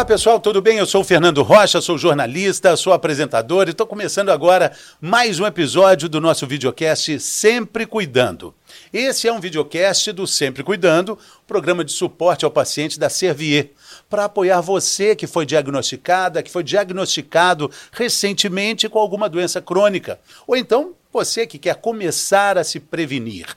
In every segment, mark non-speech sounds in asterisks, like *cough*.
Olá pessoal, tudo bem? Eu sou o Fernando Rocha, sou jornalista, sou apresentador e estou começando agora mais um episódio do nosso videocast Sempre Cuidando. Esse é um videocast do Sempre Cuidando, programa de suporte ao paciente da Servier, para apoiar você que foi diagnosticada, que foi diagnosticado recentemente com alguma doença crônica, ou então você que quer começar a se prevenir.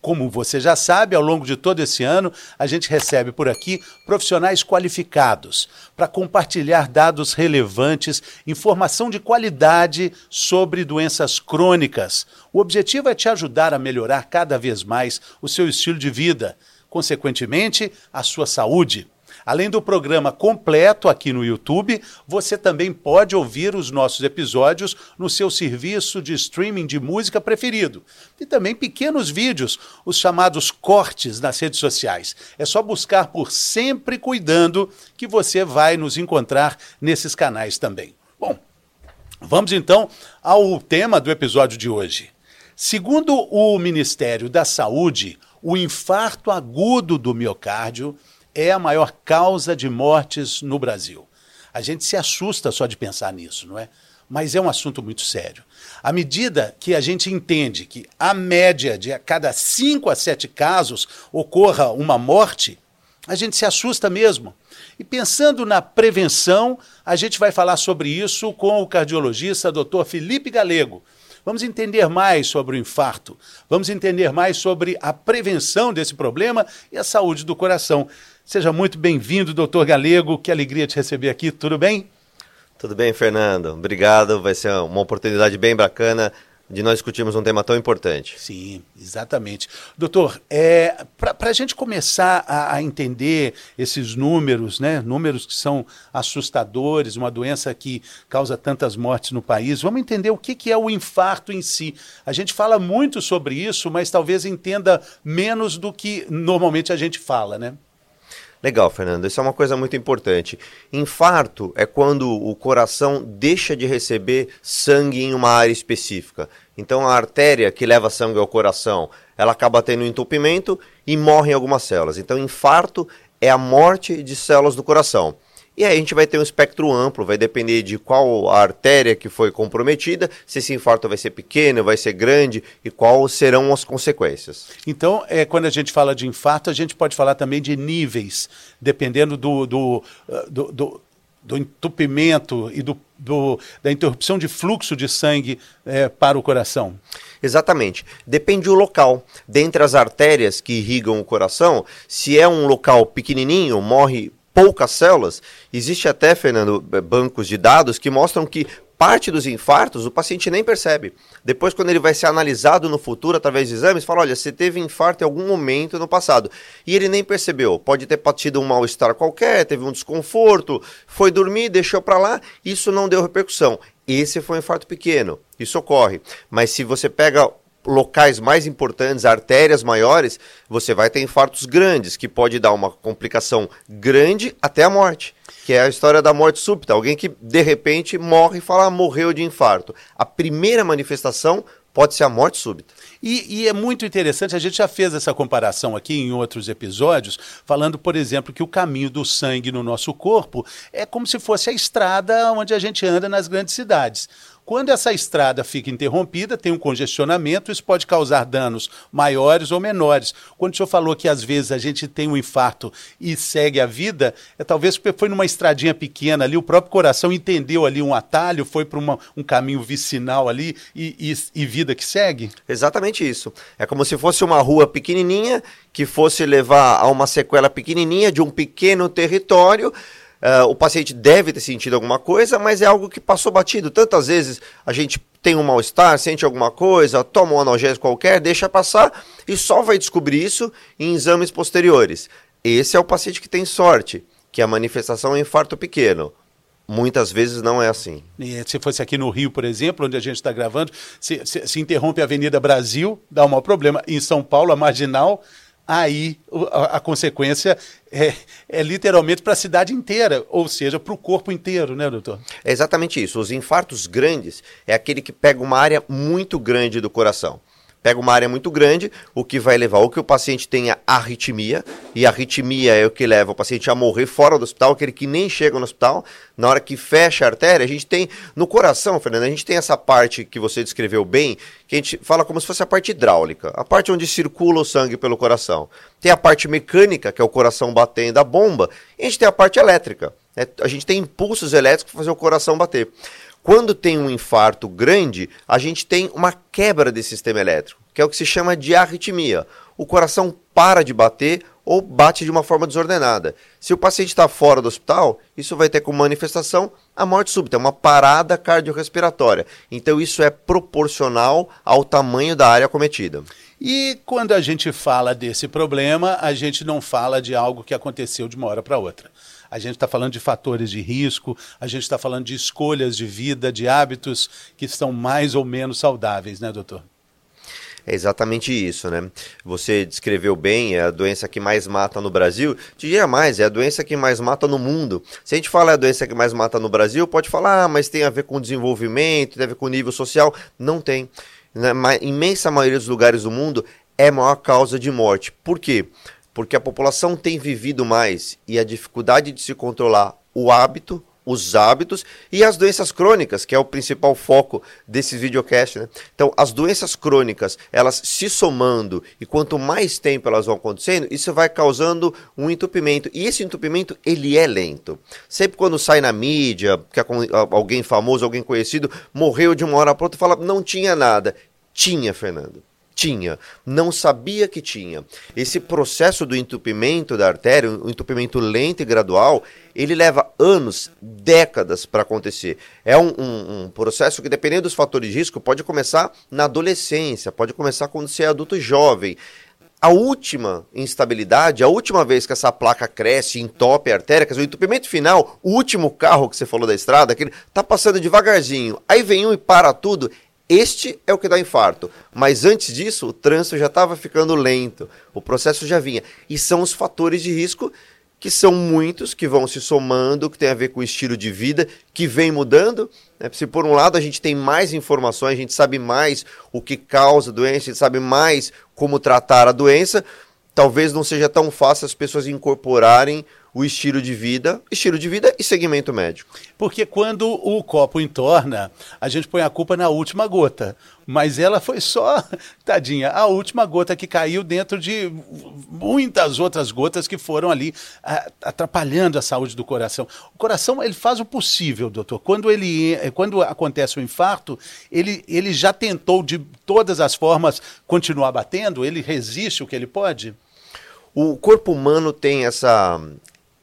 Como você já sabe, ao longo de todo esse ano, a gente recebe por aqui profissionais qualificados para compartilhar dados relevantes, informação de qualidade sobre doenças crônicas. O objetivo é te ajudar a melhorar cada vez mais o seu estilo de vida, consequentemente, a sua saúde. Além do programa completo aqui no YouTube, você também pode ouvir os nossos episódios no seu serviço de streaming de música preferido. E também pequenos vídeos, os chamados cortes nas redes sociais. É só buscar por Sempre Cuidando que você vai nos encontrar nesses canais também. Bom, vamos então ao tema do episódio de hoje. Segundo o Ministério da Saúde, o infarto agudo do miocárdio é a maior causa de mortes no Brasil. A gente se assusta só de pensar nisso, não é? Mas é um assunto muito sério. À medida que a gente entende que a média de a cada 5 a 7 casos ocorra uma morte, a gente se assusta mesmo. E pensando na prevenção, a gente vai falar sobre isso com o cardiologista Dr. Felipe Galego. Vamos entender mais sobre o infarto, vamos entender mais sobre a prevenção desse problema e a saúde do coração. Seja muito bem-vindo, doutor Galego. Que alegria te receber aqui. Tudo bem? Tudo bem, Fernando. Obrigado. Vai ser uma oportunidade bem bacana de nós discutirmos um tema tão importante. Sim, exatamente. Doutor, é, para a gente começar a, a, entender esses números, né, números que são assustadores, uma doença que causa tantas mortes no país, vamos entender o que, que é o infarto em si. A gente fala muito sobre isso, mas talvez entenda menos do que normalmente a gente fala, né? Legal, Fernando. Isso é uma coisa muito importante. Infarto é quando o coração deixa de receber sangue em uma área específica. Então a artéria que leva sangue ao coração, ela acaba tendo entupimento e morrem algumas células. Então infarto é a morte de células do coração. E aí a gente vai ter um espectro amplo, vai depender de qual artéria que foi comprometida, se esse infarto vai ser pequeno, vai ser grande e quais serão as consequências. Então, é, quando a gente fala de infarto, a gente pode falar também de níveis, dependendo do, do, do, do do entupimento e do, do, da interrupção de fluxo de sangue é, para o coração? Exatamente. Depende do local. Dentre as artérias que irrigam o coração, se é um local pequenininho, morre poucas células, existe até, Fernando, bancos de dados que mostram que parte dos infartos o paciente nem percebe. Depois, quando ele vai ser analisado no futuro através de exames, fala: olha, você teve infarto em algum momento no passado. E ele nem percebeu. Pode ter tido um mal-estar qualquer, teve um desconforto, foi dormir, deixou para lá, isso não deu repercussão. Esse foi um infarto pequeno. Isso ocorre. Mas se você pega locais mais importantes, artérias maiores, você vai ter infartos grandes, que pode dar uma complicação grande até a morte, que é a história da morte súbita. Alguém que de repente morre e fala, ah, morreu de infarto. A primeira manifestação pode ser a morte súbita. E, e, é muito interessante, a gente já fez essa comparação aqui em outros episódios, falando, por exemplo, que o caminho do sangue no nosso corpo é como se fosse a estrada onde a gente anda nas grandes cidades. Quando essa estrada fica interrompida, tem um congestionamento, isso pode causar danos maiores ou menores. Quando o senhor falou que às vezes a gente tem um infarto e segue a vida, é talvez porque foi numa estradinha pequena ali, o próprio coração entendeu ali um atalho, foi para um caminho vicinal ali e, e, e vida que segue? Exatamente isso. É como se fosse uma rua pequenininha que fosse levar a uma sequela pequenininha de um pequeno território Uh, o paciente deve ter sentido alguma coisa, mas é algo que passou batido. Tantas vezes a gente tem um mal-estar, sente alguma coisa, toma um analgésico qualquer, deixa passar e só vai descobrir isso em exames posteriores. Esse é o paciente que tem sorte, que a manifestação é infarto pequeno. Muitas vezes não é assim. E se fosse aqui no Rio, por exemplo, onde a gente está gravando, se, se, se interrompe a Avenida Brasil, dá um problema. Em São Paulo, a marginal aí a, a consequência é, é literalmente para a cidade inteira, ou seja, para o corpo inteiro, né, doutor? É exatamente isso. Os infartos grandes é aquele que pega uma área muito grande do coração. Pega uma área muito grande, o que vai levar ou que o paciente tenha arritmia, e arritmia é o que leva o paciente a morrer fora do hospital, aquele que nem chega no hospital. Na hora que fecha a artéria, a gente tem no coração, Fernando, a gente tem essa parte que você descreveu bem, que a gente fala como se fosse a parte hidráulica, a parte onde circula o sangue pelo coração. Tem a parte mecânica, que é o coração batendo a bomba, e a gente tem a parte elétrica. É, a gente tem impulsos elétricos para fazer o coração bater. Quando tem um infarto grande, a gente tem uma quebra desse sistema elétrico, que é o que se chama de arritmia. O coração para de bater ou bate de uma forma desordenada. Se o paciente está fora do hospital, isso vai ter como manifestação a morte súbita, uma parada cardiorrespiratória. Então isso é proporcional ao tamanho da área cometida. E quando a gente fala desse problema, a gente não fala de algo que aconteceu de uma hora para outra a gente está falando de fatores de risco, a gente está falando de escolhas de vida, de hábitos que são mais ou menos saudáveis, né, doutor? É exatamente isso, né? Você descreveu bem, é a doença que mais mata no Brasil. Diria mais, é a doença que mais mata no mundo. Se a gente fala é a doença que mais mata no Brasil, pode falar, ah, mas tem a ver com desenvolvimento, tem a ver com nível social. Não tem. Na imensa maioria dos lugares do mundo é a maior causa de morte. Por quê? porque a população tem vivido mais e a dificuldade de se controlar o hábito, os hábitos e as doenças crônicas, que é o principal foco desse videocast. Né? Então, as doenças crônicas, elas se somando e quanto mais tempo elas vão acontecendo, isso vai causando um entupimento. E esse entupimento, ele é lento. Sempre quando sai na mídia, que alguém famoso, alguém conhecido, morreu de uma hora para outra, fala, não tinha nada. Tinha, Fernando tinha, não sabia que tinha. Esse processo do entupimento da artéria, um entupimento lento e gradual, ele leva anos, décadas para acontecer. É um, um, um, processo que, dependendo dos fatores de risco, pode começar na adolescência, pode começar quando você é adulto jovem. A última instabilidade, a última vez que essa placa cresce, entope a artéria, quer dizer, o entupimento final, o último carro que você falou da estrada, que ele tá passando devagarzinho, aí vem um e para tudo, este é o que dá infarto. Mas antes disso, o trânsito já estava ficando lento, o processo já vinha. E são os fatores de risco que são muitos, que vão se somando, que tem a ver com o estilo de vida, que vem mudando. Né? Se por um lado a gente tem mais informações, a gente sabe mais o que causa a doença, a gente sabe mais como tratar a doença, talvez não seja tão fácil as pessoas incorporarem o estilo de vida, estilo de vida e segmento médico. Porque quando o copo entorna, a gente põe a culpa na última gota. Mas ela foi só, *laughs* tadinha, a última gota que caiu dentro de muitas outras gotas que foram ali atrapalhando a saúde do coração. O coração, ele faz o possível, doutor. Quando, ele, quando acontece o infarto, ele, ele já tentou de todas as formas continuar batendo? Ele resiste o que ele pode? O corpo humano tem essa,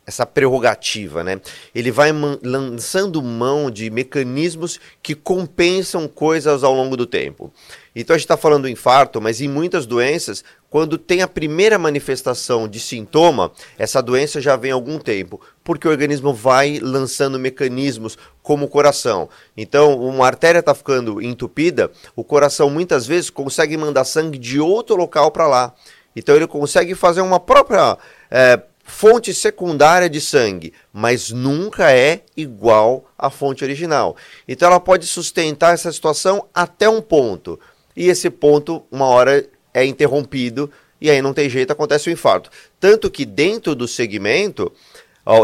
essa prerrogativa, né? Ele vai lançando mão de mecanismos que compensam coisas ao longo do tempo. Então a gente está falando do infarto, mas em muitas doenças, quando tem a primeira manifestação de sintoma, essa doença já vem há algum tempo, porque o organismo vai lançando mecanismos como o coração. Então, uma artéria está ficando entupida, o coração muitas vezes consegue mandar sangue de outro local para lá. Então ele consegue fazer uma própria é, fonte secundária de sangue, mas nunca é igual à fonte original. Então ela pode sustentar essa situação até um ponto. E esse ponto, uma hora, é interrompido e aí não tem jeito, acontece o infarto. Tanto que dentro do segmento,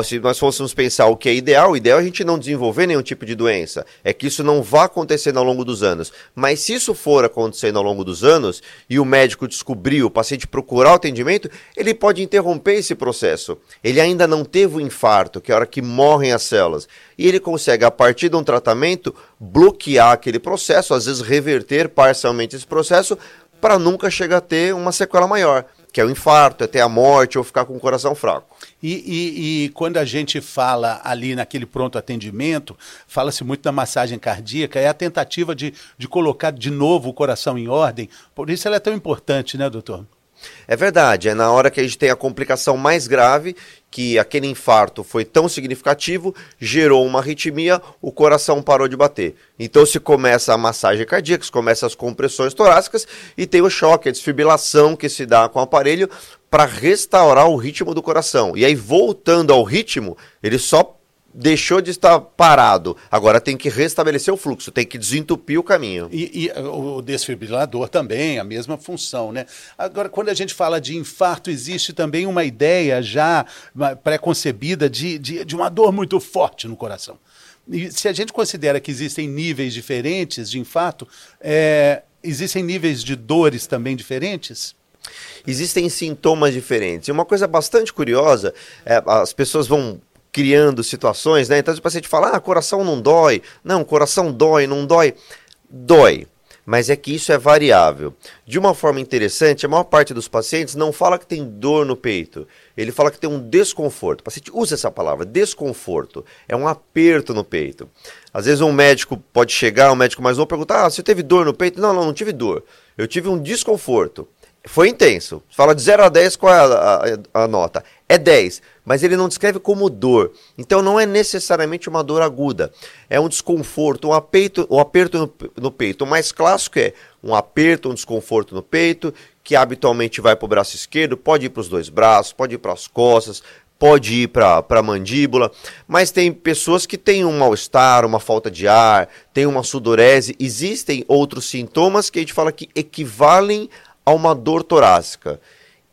se nós fôssemos pensar o que é ideal, o ideal é a gente não desenvolver nenhum tipo de doença. É que isso não vá acontecendo ao longo dos anos. Mas se isso for acontecendo ao longo dos anos e o médico descobrir, o paciente procurar o atendimento, ele pode interromper esse processo. Ele ainda não teve o infarto, que é a hora que morrem as células. E ele consegue, a partir de um tratamento, bloquear aquele processo, às vezes reverter parcialmente esse processo, para nunca chegar a ter uma sequela maior que é o infarto, é ter a morte ou ficar com o coração fraco. E, e, e quando a gente fala ali naquele pronto atendimento, fala-se muito da massagem cardíaca, é a tentativa de, de colocar de novo o coração em ordem. Por isso ela é tão importante, né, doutor? É verdade, é na hora que a gente tem a complicação mais grave, que aquele infarto foi tão significativo, gerou uma arritmia, o coração parou de bater. Então se começa a massagem cardíaca, se começa as compressões torácicas e tem o choque, a desfibrilação que se dá com o aparelho para restaurar o ritmo do coração. E aí voltando ao ritmo, ele só deixou de estar parado. Agora tem que restabelecer o fluxo, tem que desentupir o caminho. E, e, o desfibrilador também, a mesma função, né? Agora, quando a gente fala de infarto, existe também uma ideia já pré-concebida de, de, de uma dor muito forte no coração. E se a gente considera que existem níveis diferentes de infarto, é, existem níveis de dores também diferentes? Existem sintomas diferentes. E uma coisa bastante curiosa, é, as pessoas vão criando situações, né? Então o paciente fala, ah, coração não dói. Não, coração dói, não dói. Dói. Mas é que isso é variável. De uma forma interessante, a maior parte dos pacientes não fala que tem dor no peito. Ele fala que tem um desconforto. O paciente usa essa palavra, desconforto. É um aperto no peito. Às vezes um médico pode chegar, um médico mais novo, perguntar: ah, você teve dor no peito? Não, não, não tive dor. Eu tive um desconforto. Foi intenso. Fala de 0 a 10, qual é a, a, a, nota? É 10, mas ele não descreve como dor. Então não é necessariamente uma dor aguda. É um desconforto, um, apeito, um aperto no, no peito. O mais clássico é um aperto, um desconforto no peito, que habitualmente vai para o braço esquerdo, pode ir para os dois braços, pode ir para as costas, pode ir para a mandíbula, mas tem pessoas que têm um mal-estar, uma falta de ar, tem uma sudorese. Existem outros sintomas que a gente fala que equivalem a uma dor torácica.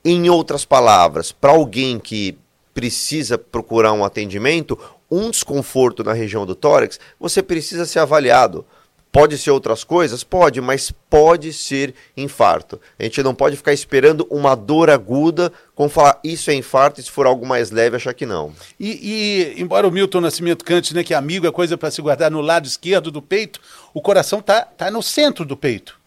Em outras palavras, para alguém que precisa procurar um atendimento, um desconforto na região do tórax, você precisa ser avaliado. Pode ser outras coisas? Pode, mas pode ser infarto. A gente não pode ficar esperando uma dor aguda, como falar isso é infarto, e se for algo mais leve, achar que não. E, e embora o Milton Nascimento cante né, que amigo é coisa para se guardar no lado esquerdo do peito, o coração está tá no centro do peito.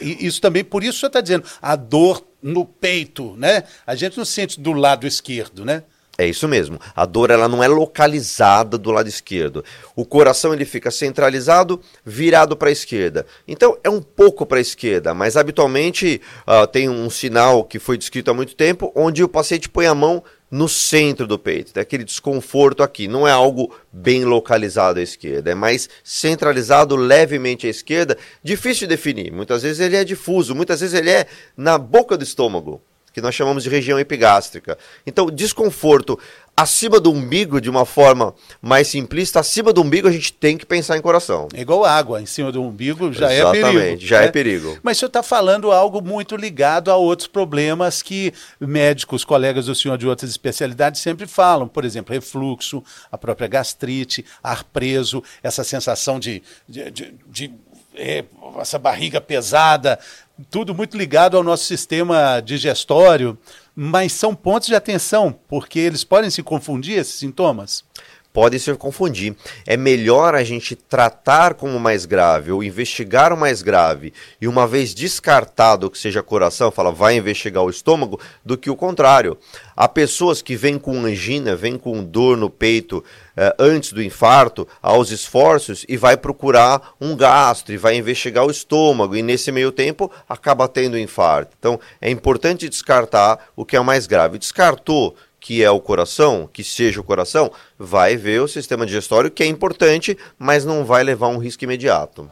Isso também, por isso você está dizendo, a dor no peito, né? A gente não sente do lado esquerdo, né? É isso mesmo. A dor ela não é localizada do lado esquerdo. O coração ele fica centralizado, virado para a esquerda. Então é um pouco para a esquerda, mas habitualmente uh, tem um sinal que foi descrito há muito tempo, onde o paciente põe a mão no centro do peito, tem aquele desconforto aqui. Não é algo bem localizado à esquerda, é mais centralizado levemente à esquerda, difícil de definir. Muitas vezes ele é difuso, muitas vezes ele é na boca do estômago, que nós chamamos de região epigástrica. Então, desconforto acima do umbigo, de uma forma mais simplista, acima do umbigo a gente tem que pensar em coração. É igual água, em cima do umbigo já Exatamente, é perigo. já é né? é perigo. Mas o senhor está falando algo muito ligado a outros problemas que médicos, colegas do senhor de outras especialidades sempre falam. Por exemplo, refluxo, a própria gastrite, ar preso, essa sensação de, de, de, de essa barriga pesada, tudo muito ligado ao nosso sistema digestório mas são pontos de atenção, porque eles podem se confundir, esses sintomas? Podem se confundir. É melhor a gente tratar como mais grave ou investigar o mais grave e uma vez descartado que seja coração, fala vai investigar o estômago, do que o contrário. Há pessoas que vêm com angina, vêm com dor no peito eh, antes do infarto, aos esforços, e vai procurar um gastro, e vai investigar o estômago, e nesse meio tempo acaba tendo infarto. Então é importante descartar o que é o mais grave. Descartou que é o coração, que seja o coração, vai ver o sistema digestório, que é importante, mas não vai levar um risco imediato.